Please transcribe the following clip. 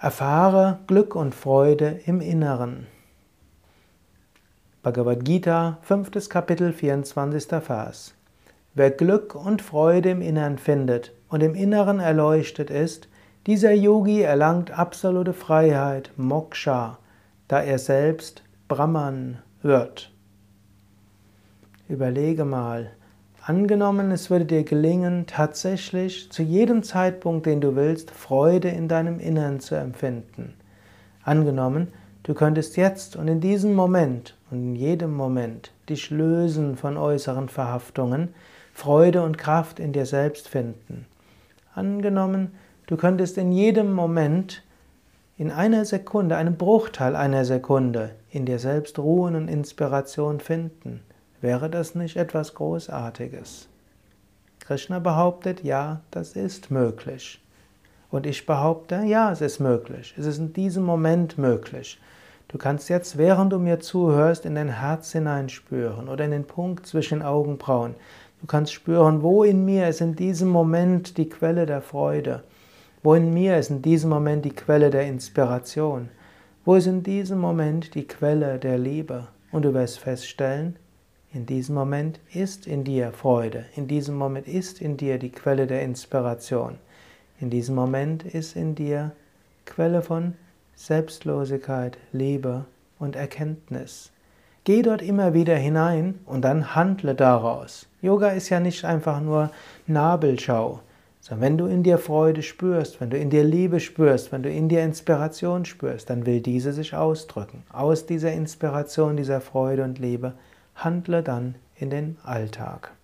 Erfahre Glück und Freude im Inneren. Bhagavad Gita, 5. Kapitel, 24. Vers. Wer Glück und Freude im Innern findet und im Inneren erleuchtet ist, dieser Yogi erlangt absolute Freiheit, Moksha, da er selbst Brahman wird. Überlege mal, Angenommen, es würde dir gelingen, tatsächlich zu jedem Zeitpunkt, den du willst, Freude in deinem Innern zu empfinden. Angenommen, du könntest jetzt und in diesem Moment und in jedem Moment dich lösen von äußeren Verhaftungen, Freude und Kraft in dir selbst finden. Angenommen, du könntest in jedem Moment, in einer Sekunde, einem Bruchteil einer Sekunde, in dir selbst Ruhen und Inspiration finden. Wäre das nicht etwas Großartiges? Krishna behauptet, ja, das ist möglich. Und ich behaupte, ja, es ist möglich. Es ist in diesem Moment möglich. Du kannst jetzt, während du mir zuhörst, in dein Herz hineinspüren oder in den Punkt zwischen Augenbrauen. Du kannst spüren, wo in mir ist in diesem Moment die Quelle der Freude. Wo in mir ist in diesem Moment die Quelle der Inspiration. Wo ist in diesem Moment die Quelle der Liebe. Und du wirst feststellen, in diesem Moment ist in dir Freude, in diesem Moment ist in dir die Quelle der Inspiration, in diesem Moment ist in dir Quelle von Selbstlosigkeit, Liebe und Erkenntnis. Geh dort immer wieder hinein und dann handle daraus. Yoga ist ja nicht einfach nur Nabelschau, sondern wenn du in dir Freude spürst, wenn du in dir Liebe spürst, wenn du in dir Inspiration spürst, dann will diese sich ausdrücken. Aus dieser Inspiration, dieser Freude und Liebe handle dann in den Alltag.